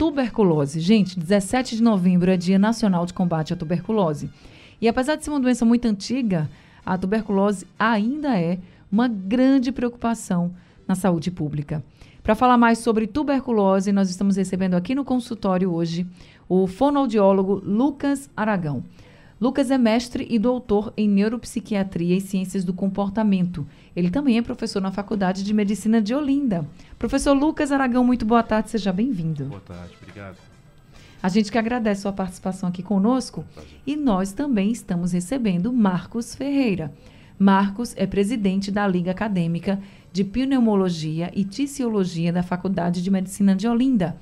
tuberculose. Gente, 17 de novembro é Dia Nacional de Combate à Tuberculose. E apesar de ser uma doença muito antiga, a tuberculose ainda é uma grande preocupação na saúde pública. Para falar mais sobre tuberculose, nós estamos recebendo aqui no consultório hoje o fonoaudiólogo Lucas Aragão. Lucas é mestre e doutor em neuropsiquiatria e ciências do comportamento. Ele também é professor na Faculdade de Medicina de Olinda. Professor Lucas Aragão, muito boa tarde, seja bem-vindo. Boa tarde, obrigado. A gente que agradece sua participação aqui conosco e nós também estamos recebendo Marcos Ferreira. Marcos é presidente da Liga Acadêmica de Pneumologia e Ticiologia da Faculdade de Medicina de Olinda.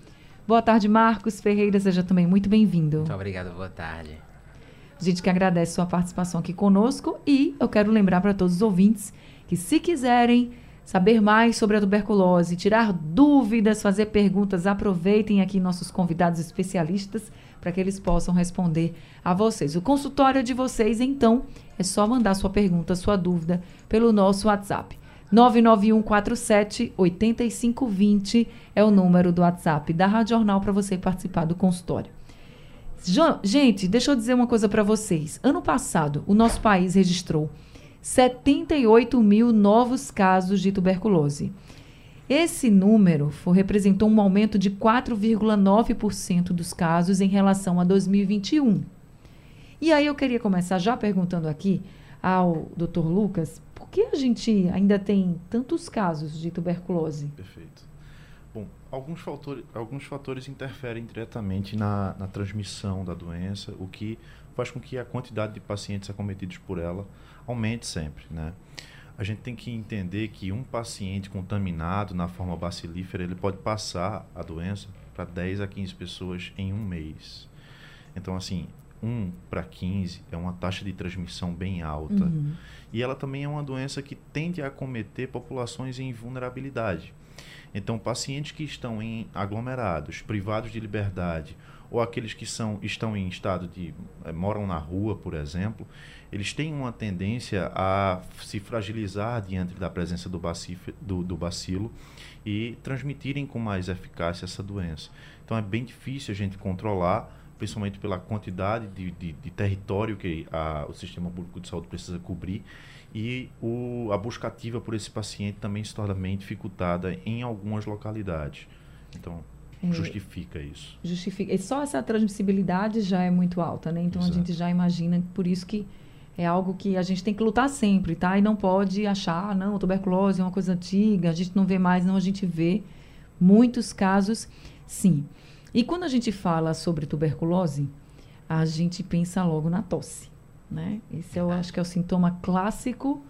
Boa tarde, Marcos Ferreira, seja também muito bem-vindo. Muito obrigado, boa tarde. Gente que agradece sua participação aqui conosco e eu quero lembrar para todos os ouvintes que se quiserem saber mais sobre a tuberculose, tirar dúvidas, fazer perguntas, aproveitem aqui nossos convidados especialistas para que eles possam responder a vocês. O consultório de vocês, então, é só mandar sua pergunta, sua dúvida pelo nosso WhatsApp. 99147 8520 é o número do WhatsApp da Rádio Jornal para você participar do consultório. Gente, deixa eu dizer uma coisa para vocês. Ano passado, o nosso país registrou 78 mil novos casos de tuberculose. Esse número foi, representou um aumento de 4,9% dos casos em relação a 2021. E aí eu queria começar já perguntando aqui ao Dr. Lucas, por que a gente ainda tem tantos casos de tuberculose? Perfeito. Bom, alguns fatores, alguns fatores interferem diretamente na, na transmissão da doença, o que faz com que a quantidade de pacientes acometidos por ela aumente sempre, né? A gente tem que entender que um paciente contaminado na forma bacilífera, ele pode passar a doença para 10 a 15 pessoas em um mês. Então, assim, 1 para 15 é uma taxa de transmissão bem alta. Uhum. E ela também é uma doença que tende a acometer populações em vulnerabilidade. Então, pacientes que estão em aglomerados, privados de liberdade, ou aqueles que são, estão em estado de. É, moram na rua, por exemplo, eles têm uma tendência a se fragilizar diante da presença do, bacif, do, do bacilo e transmitirem com mais eficácia essa doença. Então, é bem difícil a gente controlar principalmente pela quantidade de, de, de território que a, o sistema público de saúde precisa cobrir e o, a busca ativa por esse paciente também se torna bem dificultada em algumas localidades. Então, é, justifica isso. Justifica. E só essa transmissibilidade já é muito alta, né? Então, Exato. a gente já imagina, por isso que é algo que a gente tem que lutar sempre, tá? E não pode achar, não, tuberculose é uma coisa antiga, a gente não vê mais, não, a gente vê muitos casos, sim. E quando a gente fala sobre tuberculose, a gente pensa logo na tosse, né? Esse eu acho que é o sintoma clássico,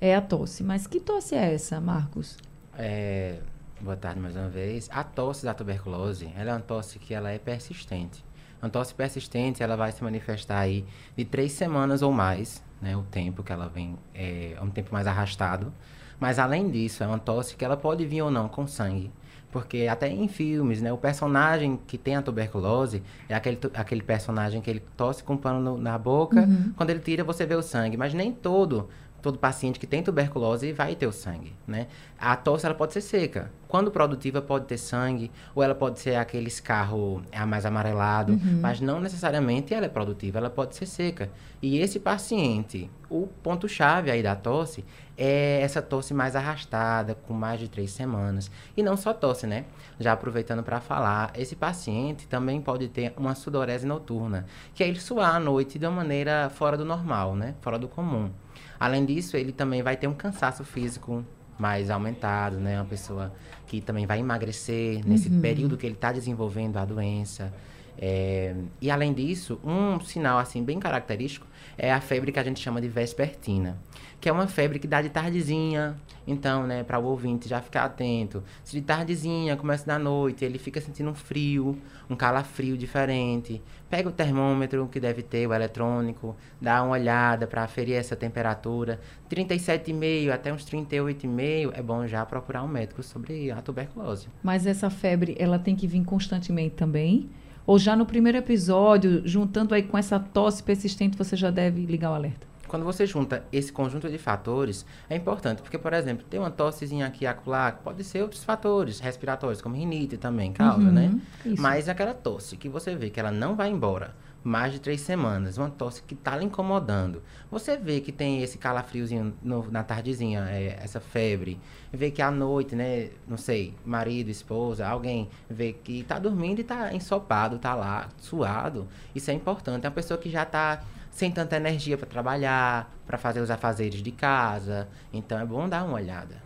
é a tosse. Mas que tosse é essa, Marcos? É, boa tarde mais uma vez. A tosse da tuberculose, ela é uma tosse que ela é persistente. Uma tosse persistente, ela vai se manifestar aí de três semanas ou mais, né? O tempo que ela vem é um tempo mais arrastado. Mas além disso, é uma tosse que ela pode vir ou não com sangue. Porque até em filmes, né? O personagem que tem a tuberculose é aquele, aquele personagem que ele tosse com um pano no, na boca. Uhum. Quando ele tira, você vê o sangue. Mas nem todo todo paciente que tem tuberculose vai ter o sangue, né? A tosse ela pode ser seca. Quando produtiva pode ter sangue, ou ela pode ser aquele escarro é, mais amarelado, uhum. mas não necessariamente ela é produtiva, ela pode ser seca. E esse paciente, o ponto chave aí da tosse é essa tosse mais arrastada, com mais de três semanas. E não só tosse, né? Já aproveitando para falar, esse paciente também pode ter uma sudorese noturna, que é ele suar à noite de uma maneira fora do normal, né? Fora do comum. Além disso, ele também vai ter um cansaço físico mais aumentado, né? Uma pessoa que também vai emagrecer nesse uhum. período que ele está desenvolvendo a doença. É, e além disso, um sinal assim bem característico é a febre que a gente chama de vespertina, que é uma febre que dá de tardezinha. Então, né, para o ouvinte já ficar atento, se de tardezinha começa da noite, ele fica sentindo um frio, um calafrio diferente. Pega o termômetro que deve ter, o eletrônico, dá uma olhada para aferir essa temperatura. 37,5 até uns 38,5 é bom já procurar um médico sobre a tuberculose. Mas essa febre, ela tem que vir constantemente também? Ou já no primeiro episódio, juntando aí com essa tosse persistente, você já deve ligar o alerta? Quando você junta esse conjunto de fatores, é importante, porque, por exemplo, tem uma tossezinha aqui acolá, pode ser outros fatores respiratórios, como rinite também causa, uhum, né? Isso. Mas aquela tosse que você vê que ela não vai embora, mais de três semanas, uma tosse que está lhe incomodando. Você vê que tem esse calafriozinho no, na tardezinha, é, essa febre, vê que à noite, né, não sei, marido, esposa, alguém vê que está dormindo e está ensopado, está lá, suado. Isso é importante. É uma pessoa que já está sem tanta energia para trabalhar, para fazer os afazeres de casa. Então é bom dar uma olhada.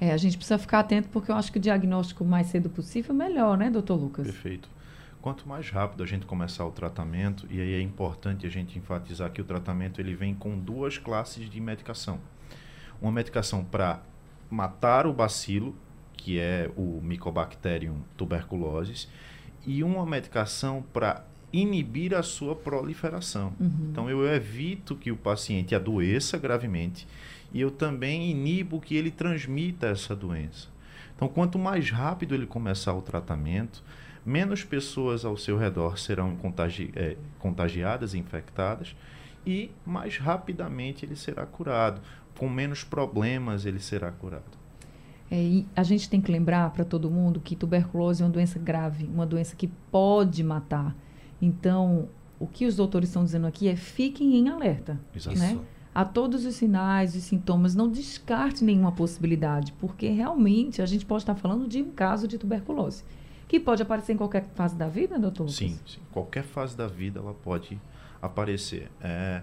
É, a gente precisa ficar atento porque eu acho que o diagnóstico mais cedo possível melhor, né, doutor Lucas? Perfeito. Quanto mais rápido a gente começar o tratamento, e aí é importante a gente enfatizar que o tratamento ele vem com duas classes de medicação. Uma medicação para matar o bacilo, que é o Mycobacterium tuberculosis, e uma medicação para inibir a sua proliferação. Uhum. Então eu evito que o paciente adoeça gravemente e eu também inibo que ele transmita essa doença. Então quanto mais rápido ele começar o tratamento, menos pessoas ao seu redor serão contagi é, contagiadas, infectadas, e mais rapidamente ele será curado. Com menos problemas ele será curado. É, a gente tem que lembrar para todo mundo que tuberculose é uma doença grave, uma doença que pode matar. Então, o que os doutores estão dizendo aqui é fiquem em alerta. Exato. Né? A todos os sinais e sintomas, não descarte nenhuma possibilidade, porque realmente a gente pode estar falando de um caso de tuberculose que pode aparecer em qualquer fase da vida, doutor? Sim, sim. qualquer fase da vida ela pode aparecer. É,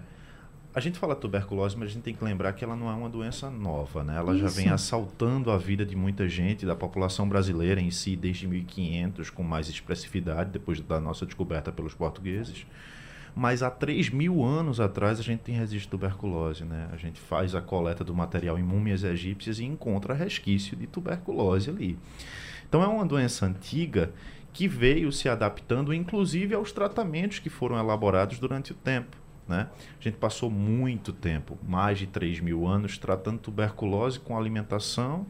a gente fala tuberculose, mas a gente tem que lembrar que ela não é uma doença nova, né? Ela Isso. já vem assaltando a vida de muita gente, da população brasileira em si, desde 1500, com mais expressividade, depois da nossa descoberta pelos portugueses. Mas há 3 mil anos atrás a gente tem registro de tuberculose, né? A gente faz a coleta do material em múmias egípcias e encontra resquício de tuberculose ali. Então é uma doença antiga que veio se adaptando, inclusive aos tratamentos que foram elaborados durante o tempo. Né? A gente passou muito tempo, mais de 3 mil anos, tratando tuberculose com alimentação,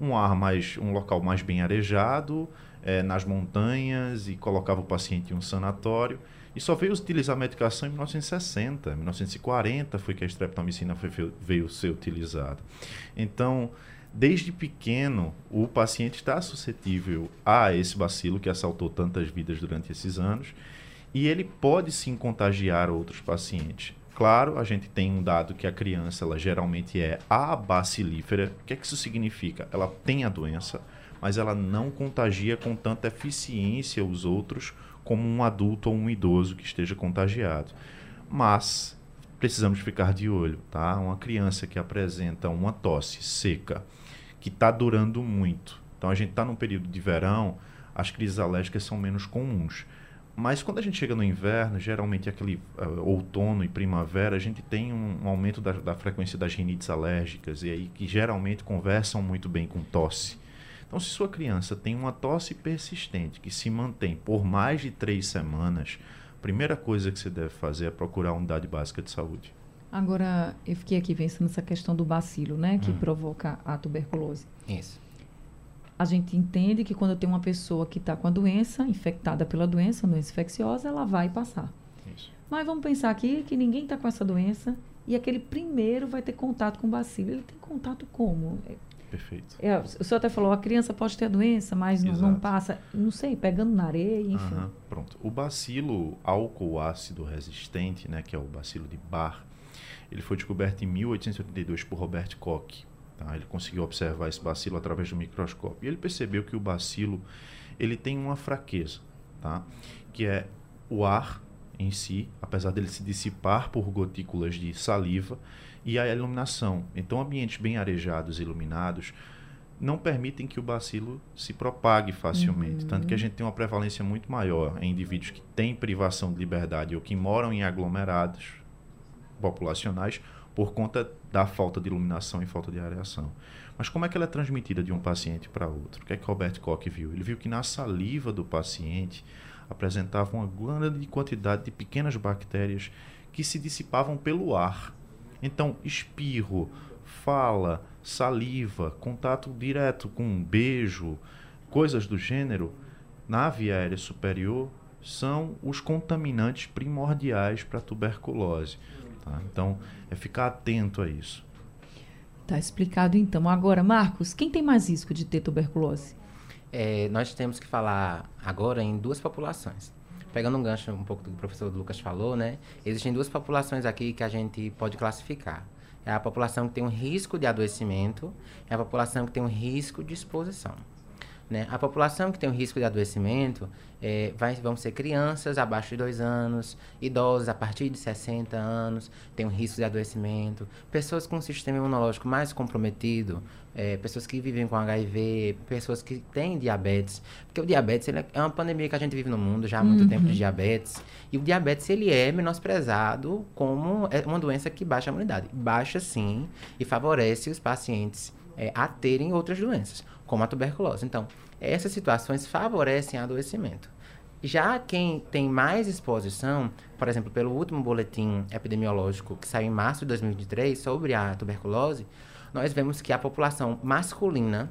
um ar mais, um local mais bem arejado, é, nas montanhas e colocava o paciente em um sanatório. E só veio utilizar a medicação em 1960, 1940 foi que a streptomicina foi, veio ser utilizada. Então, Desde pequeno, o paciente está suscetível a esse bacilo que assaltou tantas vidas durante esses anos e ele pode sim contagiar outros pacientes. Claro, a gente tem um dado que a criança ela geralmente é abacilífera. O que, é que isso significa? Ela tem a doença, mas ela não contagia com tanta eficiência os outros como um adulto ou um idoso que esteja contagiado. Mas precisamos ficar de olho, tá? Uma criança que apresenta uma tosse seca, que está durando muito. Então a gente está num período de verão, as crises alérgicas são menos comuns. Mas quando a gente chega no inverno, geralmente aquele uh, outono e primavera, a gente tem um, um aumento da, da, frequência das rinites alérgicas, e aí que geralmente conversam muito bem com tosse. Então, se sua criança tem uma tosse persistente que se mantém por mais de três semanas, a primeira coisa que você deve fazer é procurar a unidade básica de saúde. Agora, eu fiquei aqui pensando nessa questão do bacilo, né? Que hum. provoca a tuberculose. Isso. A gente entende que quando tem uma pessoa que está com a doença, infectada pela doença, doença infecciosa, ela vai passar. Isso. Mas vamos pensar aqui que ninguém está com essa doença e aquele primeiro vai ter contato com o bacilo. Ele tem contato como? Perfeito. É, o senhor até falou, a criança pode ter doença, mas não, não, passa, não sei, pegando na areia, enfim. Pronto. O bacilo álcool ácido resistente, né, que é o bacilo de Bar, ele foi descoberto em 1882 por Robert Koch. Tá? Ele conseguiu observar esse bacilo através do microscópio. E ele percebeu que o bacilo ele tem uma fraqueza, tá? que é o ar em si, apesar dele se dissipar por gotículas de saliva, e a iluminação. Então, ambientes bem arejados e iluminados, não permitem que o bacilo se propague facilmente. Uhum. Tanto que a gente tem uma prevalência muito maior em indivíduos que têm privação de liberdade ou que moram em aglomerados populacionais por conta da falta de iluminação e falta de areação. Mas como é que ela é transmitida de um paciente para outro? O que é que Robert Koch viu? Ele viu que na saliva do paciente apresentava uma grande quantidade de pequenas bactérias que se dissipavam pelo ar. Então, espirro, fala, saliva, contato direto com um beijo, coisas do gênero, na via aérea superior, são os contaminantes primordiais para a tuberculose. Tá? Então, é ficar atento a isso. Tá explicado então. Agora, Marcos, quem tem mais risco de ter tuberculose? É, nós temos que falar agora em duas populações. Pegando um gancho um pouco do que o professor Lucas falou, né? Existem duas populações aqui que a gente pode classificar. É a população que tem um risco de adoecimento e a população que tem um risco de exposição. Né? A população que tem um risco de adoecimento é, vai, vão ser crianças abaixo de 2 anos, idosos a partir de 60 anos, tem um risco de adoecimento, pessoas com um sistema imunológico mais comprometido, é, pessoas que vivem com HIV, pessoas que têm diabetes. Porque o diabetes é, é uma pandemia que a gente vive no mundo já há muito uhum. tempo de diabetes. E o diabetes ele é menosprezado como é uma doença que baixa a imunidade. Baixa sim e favorece os pacientes é, a terem outras doenças como a tuberculose. Então, essas situações favorecem adoecimento. Já quem tem mais exposição, por exemplo, pelo último boletim epidemiológico que saiu em março de 2023 sobre a tuberculose, nós vemos que a população masculina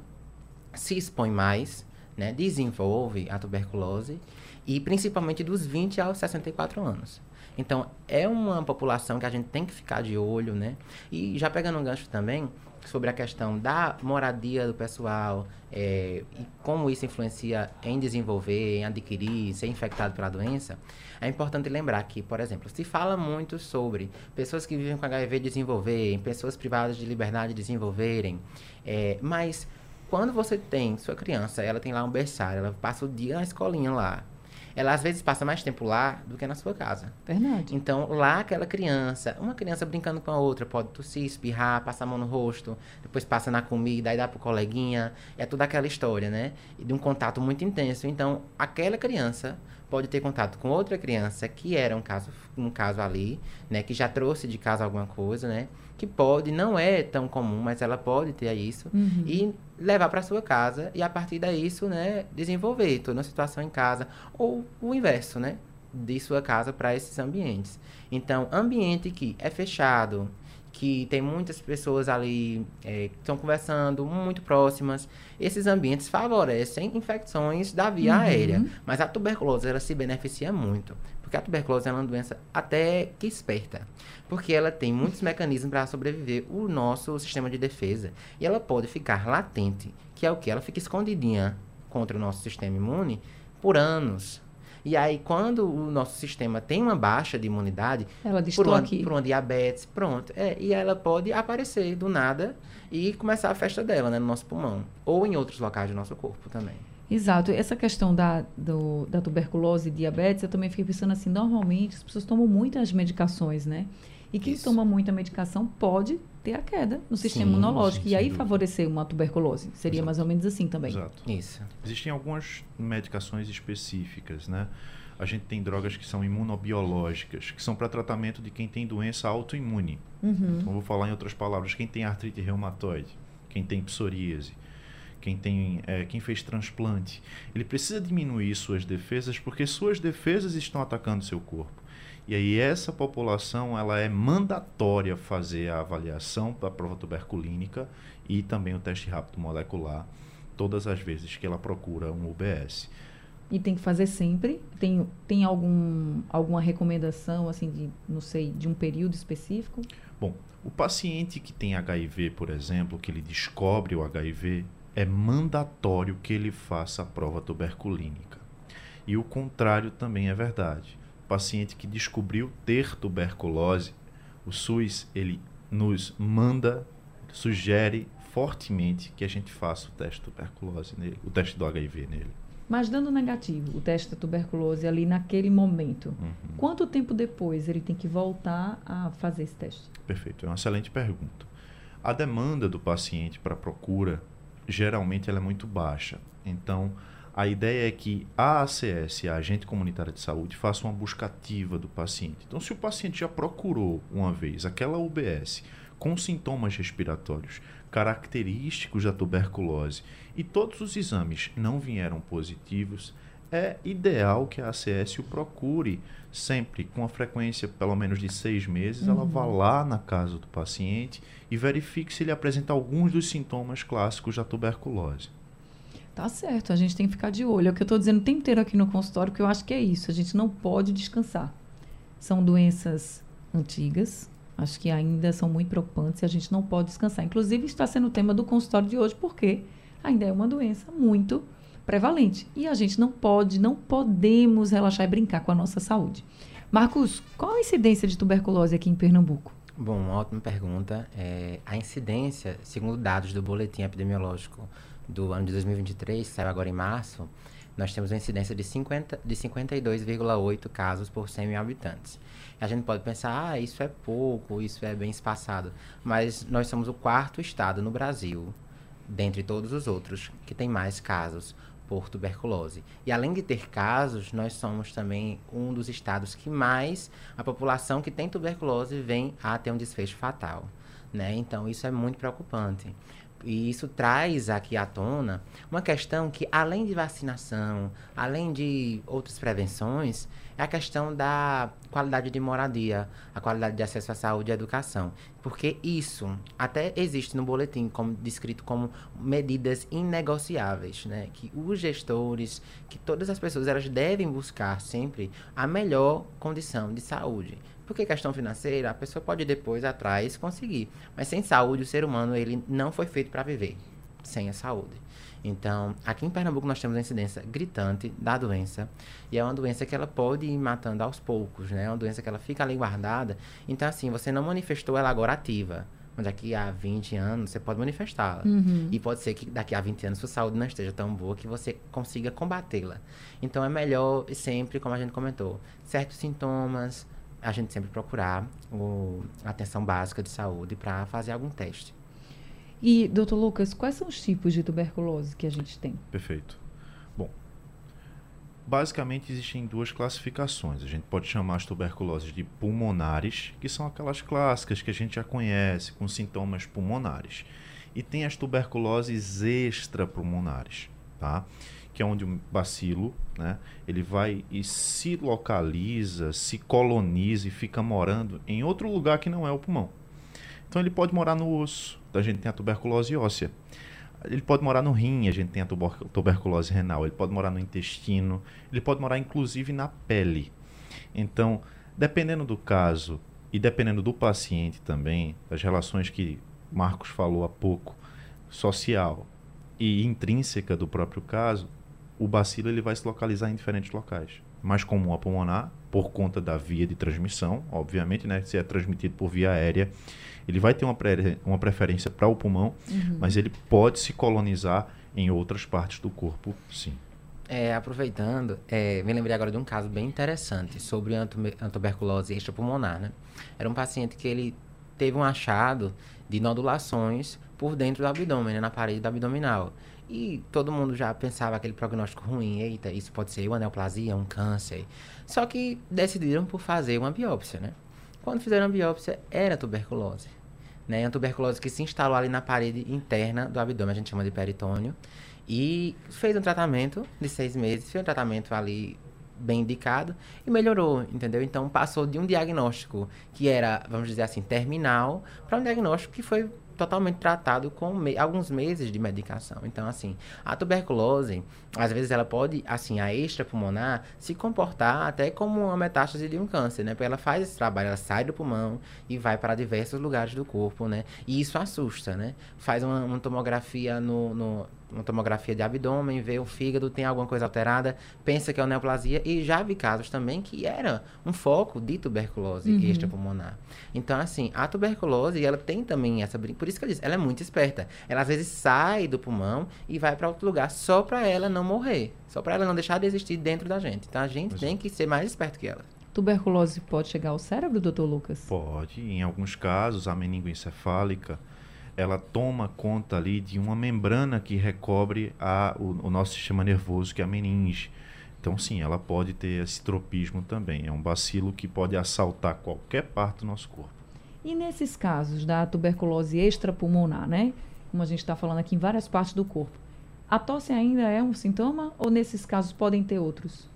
se expõe mais, né, desenvolve a tuberculose, e principalmente dos 20 aos 64 anos. Então, é uma população que a gente tem que ficar de olho, né? E já pegando um gancho também, sobre a questão da moradia do pessoal é, e como isso influencia em desenvolver, em adquirir, ser infectado pela doença, é importante lembrar que, por exemplo, se fala muito sobre pessoas que vivem com HIV desenvolverem, pessoas privadas de liberdade desenvolverem, é, mas quando você tem sua criança, ela tem lá um berçário, ela passa o dia na escolinha lá, ela às vezes passa mais tempo lá do que na sua casa. Verdade. Então, lá aquela criança, uma criança brincando com a outra, pode tossir, espirrar, passar a mão no rosto, depois passa na comida, aí dá pro coleguinha, é toda aquela história, né? De um contato muito intenso. Então, aquela criança pode ter contato com outra criança que era um caso, um caso ali, né? Que já trouxe de casa alguma coisa, né? Que pode, não é tão comum, mas ela pode ter isso. Uhum. E levar para sua casa e a partir disso, né, desenvolver toda uma situação em casa ou o inverso, né, de sua casa para esses ambientes. Então, ambiente que é fechado, que tem muitas pessoas ali é, que estão conversando muito próximas, esses ambientes favorecem infecções da via Uhum. aérea. Mas a tuberculose ela se beneficia muito, porque a tuberculose é uma doença até que esperta, porque ela tem muitos mecanismos para sobreviver o nosso sistema de defesa e ela pode ficar latente, que é o que ela fica escondidinha contra o nosso sistema imune por anos. E aí, quando o nosso sistema tem uma baixa de imunidade, Ela por "Tô uma, aqui." por uma diabetes, pronto. É, e ela pode aparecer do nada e começar a festa dela, né, no nosso pulmão. Ou em outros locais do nosso corpo também. Exato. Essa questão da, do- da tuberculose e diabetes, eu também fiquei pensando assim, normalmente as pessoas tomam muitas medicações, né? E quem Isso. toma muita medicação pode ter a queda no sistema Sim, imunológico. e aí dúvida. favorecer uma tuberculose. Seria Exato. mais ou menos assim também. Exato. Isso. Existem algumas medicações específicas, né? A gente tem drogas que são imunobiológicas, que são para tratamento de quem tem doença autoimune. Uhum. Então, vou falar em outras palavras, quem tem artrite reumatoide, quem tem psoríase, quem tem, é, quem fez transplante, ele precisa diminuir suas defesas porque suas defesas estão atacando seu corpo. E aí essa população ela é mandatória fazer a avaliação da prova tuberculínica e também o teste rápido molecular todas as vezes que ela procura um UBS. E tem que fazer sempre. Tem, tem algum, alguma recomendação, assim, de, não sei, de um período específico? Bom, o paciente que tem HIV, por exemplo, que ele descobre o HIV, é mandatório que ele faça a prova tuberculínica. E o contrário também é verdade. O paciente que descobriu ter tuberculose, o SUS ele nos manda, sugere fortemente que a gente faça o teste de tuberculose nele, o teste do HIV nele. Mas dando negativo, o teste da tuberculose ali naquele momento, Uhum. quanto tempo depois ele tem que voltar a fazer esse teste? Perfeito, é uma excelente pergunta. A demanda do paciente para procura geralmente ela é muito baixa. Então, a ideia é que a ACS, a Agente Comunitária de Saúde, faça uma busca ativa do paciente. Então, se o paciente já procurou uma vez aquela UBS com sintomas respiratórios característicos da tuberculose e todos os exames não vieram positivos, é ideal que a ACS o procure sempre com a frequência pelo menos de seis meses. Uhum. Ela vá lá na casa do paciente e verifique se ele apresenta alguns dos sintomas clássicos da tuberculose. Tá certo, a gente tem que ficar de olho. É o que eu estou dizendo o tempo inteiro aqui no consultório, que eu acho que é isso. A gente não pode descansar. São doenças antigas, acho que ainda são muito preocupantes e a gente não pode descansar. Inclusive, está sendo o tema do consultório de hoje, porque ainda é uma doença muito prevalente. E a gente não pode, não podemos relaxar e brincar com a nossa saúde. Marcos, qual a incidência de tuberculose aqui em Pernambuco? Bom, ótima pergunta. É, a incidência, segundo dados do boletim epidemiológico do ano de 2023, que saiu agora em março, nós temos uma incidência de, 50, de 52,8 casos por 100 mil habitantes. A gente pode pensar, ah, isso é pouco, isso é bem espaçado. Mas nós somos o quarto estado no Brasil, dentre todos os outros, que tem mais casos por tuberculose. E além de ter casos, nós somos também um dos estados que mais a população que tem tuberculose vem a ter um desfecho fatal. Né? Então, isso é muito preocupante. E isso traz aqui à tona uma questão que, além de vacinação, além de outras prevenções, é a questão da qualidade de moradia, a qualidade de acesso à saúde e à educação. Porque isso até existe no boletim como descrito como medidas inegociáveis, né? Que os gestores, que todas as pessoas, elas devem buscar sempre a melhor condição de saúde. Porque questão financeira, a pessoa pode depois atrás conseguir, mas sem saúde o ser humano ele não foi feito para viver sem a saúde. Então, aqui em Pernambuco nós temos a incidência gritante da doença. E é uma doença que ela pode ir matando aos poucos, né? É uma doença que ela fica ali guardada. Então, assim, você não manifestou ela agora ativa. Mas daqui a 20 anos você pode manifestá-la. Uhum. E pode ser que daqui a 20 anos sua saúde não esteja tão boa que você consiga combatê-la. Então é melhor sempre, como a gente comentou, certos sintomas, a gente sempre procurar o, a atenção básica de saúde para fazer algum teste. E, doutor Lucas, quais são os tipos de tuberculose que a gente tem? Perfeito. Bom, basicamente existem duas classificações. A gente pode chamar as tuberculoses de pulmonares, que são aquelas clássicas que a gente já conhece, com sintomas pulmonares. E tem as tuberculoses extrapulmonares, tá? Que é onde o bacilo, né, ele vai e se localiza, se coloniza e fica morando em outro lugar que não é o pulmão. Então ele pode morar no osso, então a gente tem a tuberculose óssea. Ele pode morar no rim, a gente tem a tuberculose renal. Ele pode morar no intestino, ele pode morar inclusive na pele. Então, dependendo do caso e dependendo do paciente também, das relações que Marcos falou há pouco, social e intrínseca do próprio caso, o bacilo ele vai se localizar em diferentes locais. Mais comum a pulmonar, por conta da via de transmissão, obviamente, né? Se é transmitido por via aérea, ele vai ter uma, pre uma preferência para o pulmão, uhum. mas ele pode se colonizar em outras partes do corpo, sim. É, aproveitando, é, me lembrei agora de um caso bem interessante sobre a tuberculose extrapulmonar, né? Era um paciente que ele teve um achado de nodulações por dentro do abdômen, né, na parede do abdominal. E todo mundo já pensava aquele prognóstico ruim, eita, isso pode ser uma neoplasia, um câncer. Só que decidiram por fazer uma biópsia, né? Quando fizeram a biópsia, era tuberculose. Né? Uma tuberculose que se instalou ali na parede interna do abdômen, a gente chama de peritônio. E fez um tratamento de seis meses, fez um tratamento ali bem indicado e melhorou, entendeu? Então passou de um diagnóstico que era, vamos dizer assim, terminal, para um diagnóstico que foi totalmente tratado com me alguns meses de medicação. Então, assim, a tuberculose, às vezes ela pode, assim, a extrapulmonar, se comportar até como uma metástase de um câncer, né? Porque ela faz esse trabalho, ela sai do pulmão e vai para diversos lugares do corpo, né? E isso assusta, né? Faz uma, uma tomografia no, no uma tomografia de abdômen, vê o fígado, tem alguma coisa alterada, pensa que é neoplasia e já vi casos também que era um foco de tuberculose uhum. extrapulmonar. Então, assim, a tuberculose, ela tem também essa... Por isso que eu disse, ela é muito esperta. Ela, às vezes, sai do pulmão e vai para outro lugar só para ela não morrer. Só para ela não deixar de existir dentro da gente. Então, a gente tem que ser mais esperto que ela. Tuberculose pode chegar ao cérebro, doutor Lucas? Pode. Em alguns casos, a meningoencefálica ela toma conta ali de uma membrana que recobre a, o, o nosso sistema nervoso, que é a meninge. Então, sim, ela pode ter esse tropismo também. É um bacilo que pode assaltar qualquer parte do nosso corpo. E nesses casos da tuberculose extrapulmonar, né? Como a gente está falando aqui em várias partes do corpo, a tosse ainda é um sintoma ou nesses casos podem ter outros?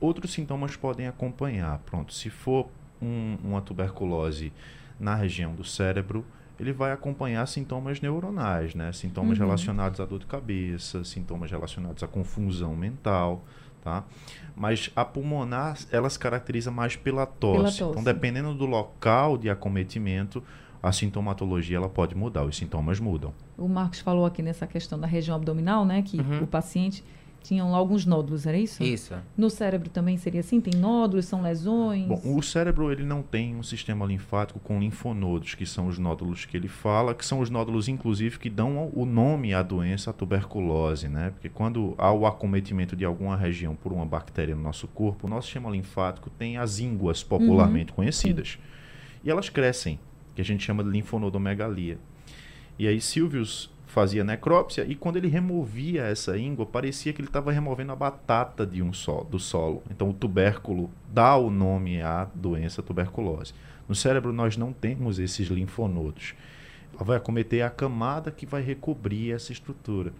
Outros sintomas podem acompanhar. Pronto, se for um, uma tuberculose na região do cérebro, ele vai acompanhar sintomas neuronais, né? Sintomas uhum. relacionados à dor de cabeça, sintomas relacionados à confusão mental, tá? Mas a pulmonar, ela se caracteriza mais pela tosse. Pela tosse. Então, dependendo do local de acometimento, a sintomatologia ela pode mudar, os sintomas mudam. O Marcos falou aqui nessa questão da região abdominal, né? Que uhum. o paciente tinham lá alguns nódulos, era isso? Isso. No cérebro também seria assim? Tem nódulos, são lesões? Bom, o cérebro ele não tem um sistema linfático com linfonodos, que são os nódulos que ele fala, que são os nódulos, inclusive, que dão o nome à doença, à tuberculose, né? Porque quando há o acometimento de alguma região por uma bactéria no nosso corpo, o nosso sistema linfático tem as ínguas popularmente uhum. conhecidas. Sim. E elas crescem, que a gente chama de linfonodomegalia. E aí Silvius fazia necrópsia e quando ele removia essa íngua, parecia que ele estava removendo a batata de um solo, do solo. Então o tubérculo dá o nome à doença tuberculose. No cérebro nós não temos esses linfonodos. Ela vai acometer a camada que vai recobrir essa estrutura.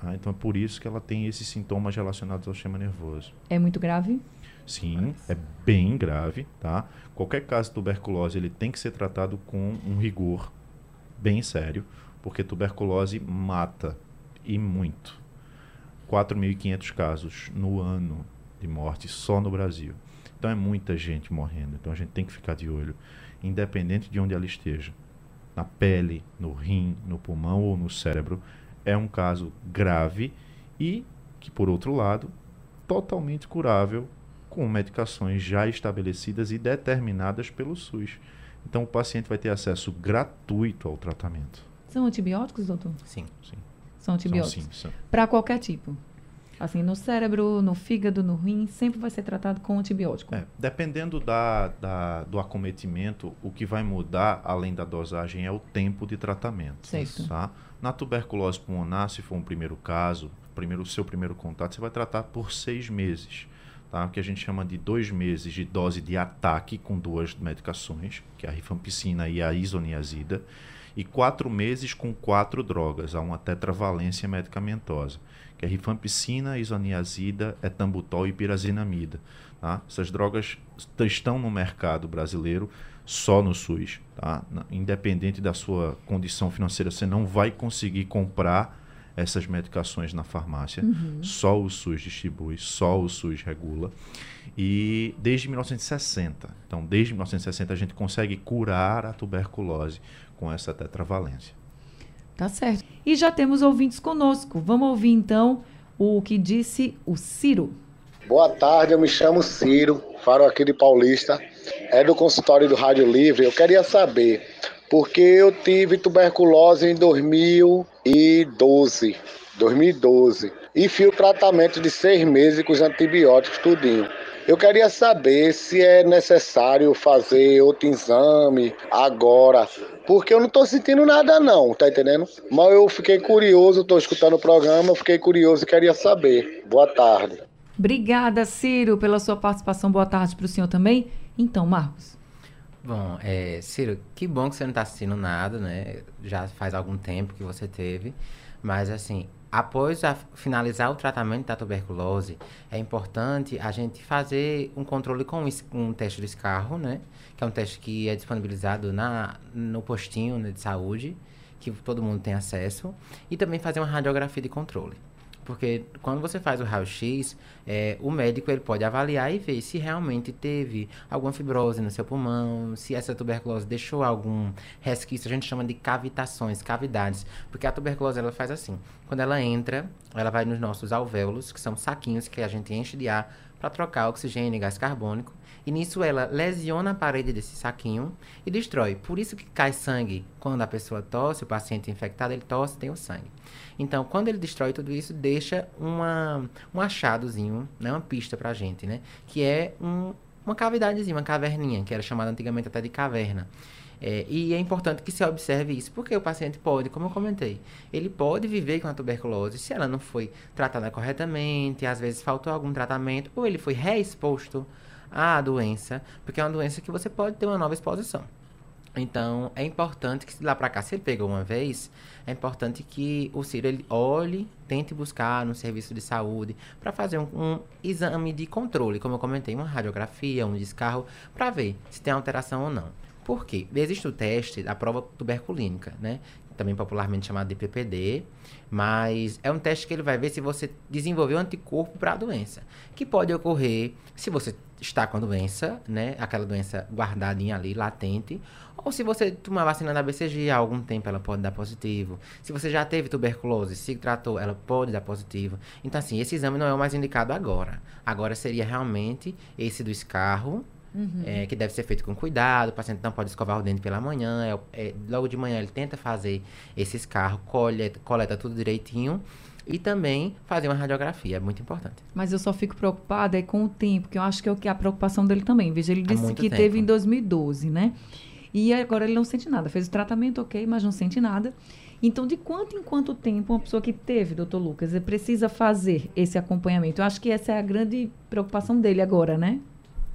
Tá? Então é por isso que ela tem esses sintomas relacionados ao sistema nervoso. É muito grave? Sim, é bem grave, tá? Qualquer caso de tuberculose ele tem que ser tratado com um rigor bem sério porque tuberculose mata e muito. 4.500 casos no ano de morte só no Brasil. Então é muita gente morrendo. Então a gente tem que ficar de olho, independente de onde ela esteja. Na pele, no rim, no pulmão ou no cérebro, é um caso grave e que, por outro lado, totalmente curável com medicações já estabelecidas e determinadas pelo SUS. Então o paciente vai ter acesso gratuito ao tratamento. São antibióticos, doutor? Sim. sim. São antibióticos? Para qualquer tipo? Assim, no cérebro, no fígado, no rim, sempre vai ser tratado com antibiótico. É, dependendo da, da, do acometimento, o que vai mudar, além da dosagem, é o tempo de tratamento. Certo. Tá? Na tuberculose pulmonar, se for um primeiro caso, primeiro, o seu primeiro contato, você vai tratar por seis meses. Tá? Que a gente chama de dois meses de dose de ataque com duas medicações, que é a rifampicina e a isoniazida e quatro meses com quatro drogas. Há uma tetravalência medicamentosa, que é rifampicina, isoniazida, etambutol e pirazinamida. Tá? Essas drogas estão no mercado brasileiro só no SUS. Tá? Independente da sua condição financeira, você não vai conseguir comprar essas medicações na farmácia. Uhum. Só o SUS distribui, só o SUS regula. E desde 1960. Então, desde 1960 a gente consegue curar a tuberculose com essa tetravalência. Tá certo. E já temos ouvintes conosco. Vamos ouvir então o que disse o Ciro. Boa tarde, eu me chamo Ciro, faro aqui de Paulista, é do consultório do Rádio Livre. Eu queria saber, porque eu tive tuberculose em 2012, 2012, e fiz o tratamento de seis meses com os antibióticos tudinho. Eu queria saber se é necessário fazer outro exame agora, porque eu não estou sentindo nada não, tá entendendo? Mas eu fiquei curioso, estou escutando o programa, eu fiquei curioso e queria saber. Boa tarde. Obrigada, Ciro, pela sua participação. Boa tarde para o senhor também. Então, Marcos. Bom, é, Ciro, que bom que você não está assistindo nada, né? Já faz algum tempo que você teve. Mas, assim, após finalizar o tratamento da tuberculose, é importante a gente fazer um controle com um teste de escarro, né? Que é um teste que é disponibilizado na, no postinho né, de saúde, que todo mundo tem acesso. E também fazer uma radiografia de controle. Porque quando você faz o raio-x, é, o médico ele pode avaliar e ver se realmente teve alguma fibrose no seu pulmão, se essa tuberculose deixou algum resquício, a gente chama de cavitações, cavidades. Porque a tuberculose ela faz assim: quando ela entra, ela vai nos nossos alvéolos, que são saquinhos que a gente enche de ar para trocar oxigênio e gás carbônico. E nisso ela lesiona a parede desse saquinho e destrói. Por isso que cai sangue. Quando a pessoa tosse, o paciente infectado, ele tosse, tem o sangue. Então, quando ele destrói tudo isso, deixa uma, um achadozinho, né, uma pista pra gente, né? Que é um, uma cavidadezinha, uma caverninha, que era chamada antigamente até de caverna. É, e é importante que se observe isso, porque o paciente pode, como eu comentei, ele pode viver com a tuberculose se ela não foi tratada corretamente, às vezes faltou algum tratamento, ou ele foi reexposto à doença, porque é uma doença que você pode ter uma nova exposição. Então, é importante que lá para cá, se ele pegou uma vez, é importante que o Ciro ele olhe, tente buscar no serviço de saúde para fazer um, um, exame de controle, como eu comentei, uma radiografia, um descarro, para ver se tem alteração ou não. Por quê? Existe o teste da prova tuberculínica, né? Também popularmente chamado de PPD, mas é um teste que ele vai ver se você desenvolveu anticorpo para a doença, que pode ocorrer se você está com a doença, né? Aquela doença guardadinha ali, latente, ou se você tomar vacina da BCG há algum tempo, ela pode dar positivo. Se você já teve tuberculose, se tratou, ela pode dar positivo. Então, assim, esse exame não é o mais indicado agora. Agora seria realmente esse do escarro, Uhum. É, que deve ser feito com cuidado, o paciente não pode escovar o dente pela manhã, é, é, logo de manhã ele tenta fazer esse escarro, coleta, coleta tudo direitinho e também fazer uma radiografia, é muito importante. Mas eu só fico preocupada é com o tempo, que eu acho que é o que a preocupação dele também. Veja, ele disse que tempo. teve em 2012, né? E agora ele não sente nada. Fez o tratamento, ok, mas não sente nada. Então, de quanto em quanto tempo uma pessoa que teve, doutor Lucas, precisa fazer esse acompanhamento? Eu acho que essa é a grande preocupação dele agora, né?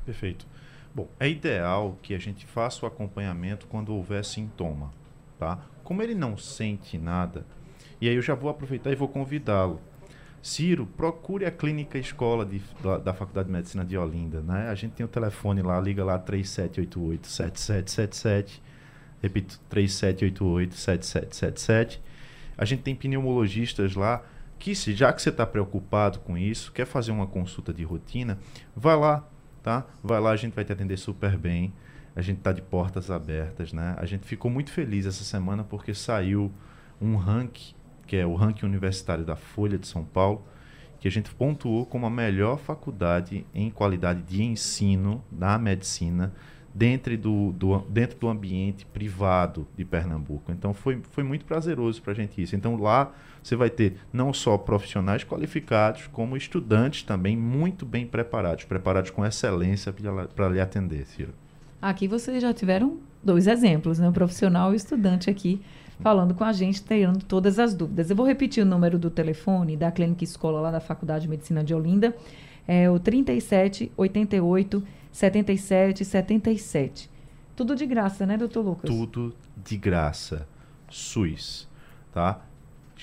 Perfeito. Bom, é ideal que a gente faça o acompanhamento quando houver sintoma, tá? Como ele não sente nada, e aí eu já vou aproveitar e vou convidá-lo Ciro, procure a clínica escola de, da, da, Faculdade de Medicina de Olinda, né? A gente tem o telefone lá, liga lá 3788-7777. Repito, 3788-7777. A gente tem pneumologistas lá que, se, já que você está preocupado com isso, quer fazer uma consulta de rotina, vai lá, tá? Vai lá, a gente vai te atender super bem. A gente está de portas abertas, né? A gente ficou muito feliz essa semana porque saiu um ranking que é o ranking universitário da Folha de São Paulo, que a gente pontuou como a melhor faculdade em qualidade de ensino da medicina dentro do, do, dentro do ambiente privado de Pernambuco. Então foi, foi muito prazeroso para a gente isso. Então lá você vai ter não só profissionais qualificados, como estudantes também muito bem preparados, preparados com excelência para lhe atender, Ciro. Aqui vocês já tiveram dois exemplos, né? O profissional e o estudante aqui falando com a gente, tirando todas as dúvidas. Eu vou repetir o número do telefone da Clínica Escola lá da Faculdade de Medicina de Olinda. É o 37 88 77 77. Tudo de graça, né, doutor Lucas? Tudo de graça. SUS, tá?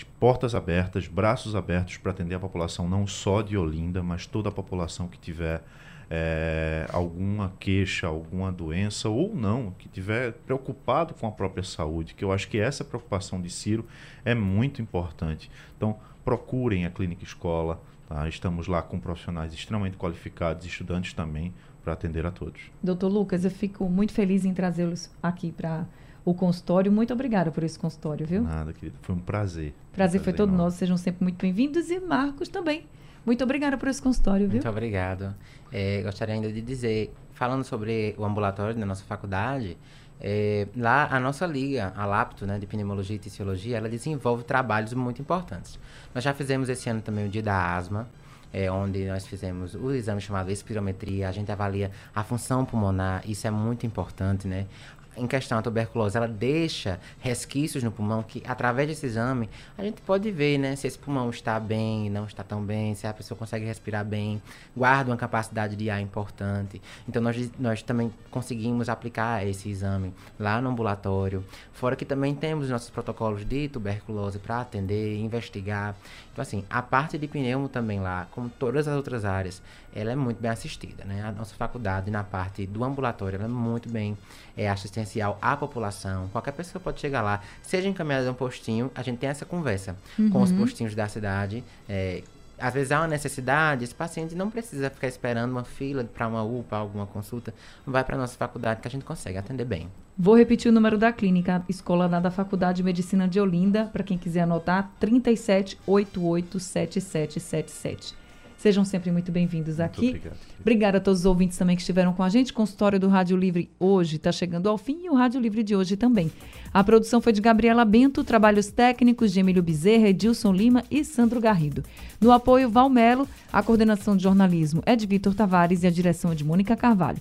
Portas abertas, braços abertos para atender a população não só de Olinda, mas toda a população que tiver é, alguma queixa, alguma doença ou não, que tiver preocupado com a própria saúde, que eu acho que essa preocupação de Ciro é muito importante. Então, procurem a clínica escola, tá? estamos lá com profissionais extremamente qualificados, estudantes também, para atender a todos. Doutor Lucas, eu fico muito feliz em trazê-los aqui para o consultório. Muito obrigada por esse consultório, viu? Nada, querido. Foi um prazer. Prazer, um prazer foi todo nosso. Sejam sempre muito bem-vindos. E Marcos também. Muito obrigada por esse consultório, viu? Muito obrigado. É, gostaria ainda de dizer, falando sobre o ambulatório da nossa faculdade, é, lá a nossa liga, a LAPTO, né, de Pneumologia e Ticiologia, ela desenvolve trabalhos muito importantes. Nós já fizemos esse ano também o dia da asma, é, onde nós fizemos o exame chamado espirometria, a gente avalia a função pulmonar, isso é muito importante, né? Em questão a tuberculose, ela deixa resquícios no pulmão que, através desse exame, a gente pode ver, né, se esse pulmão está bem, não está tão bem, se a pessoa consegue respirar bem, guarda uma capacidade de ar importante. Então, nós, nós também conseguimos aplicar esse exame lá no ambulatório. Fora que também temos nossos protocolos de tuberculose para atender, investigar. Então, assim, a parte de pneumo também lá, como todas as outras áreas, ela é muito bem assistida, né? A nossa faculdade, na parte do ambulatório, ela é muito bem é, assistencial à população. Qualquer pessoa pode chegar lá, seja encaminhada a um postinho, a gente tem essa conversa uhum. com os uhum. postinhos da cidade. É, às vezes há uma necessidade, esse paciente não precisa ficar esperando uma fila para uma UPA, alguma consulta. Vai para a nossa faculdade que a gente consegue atender bem. Vou repetir o número da clínica, Escola da Faculdade de Medicina de Olinda, para quem quiser anotar, 37887777. Sejam sempre muito bem-vindos aqui. Obrigado. Obrigada a todos os ouvintes também que estiveram com a gente. Consultório do Rádio Livre hoje está chegando ao fim e o Rádio Livre de hoje também. A produção foi de Gabriela Bento, trabalhos técnicos de Emílio Bezerra, Edilson Lima e Sandro Garrido. No apoio, Valmelo, a coordenação de jornalismo é de Vitor Tavares e a direção é de Mônica Carvalho.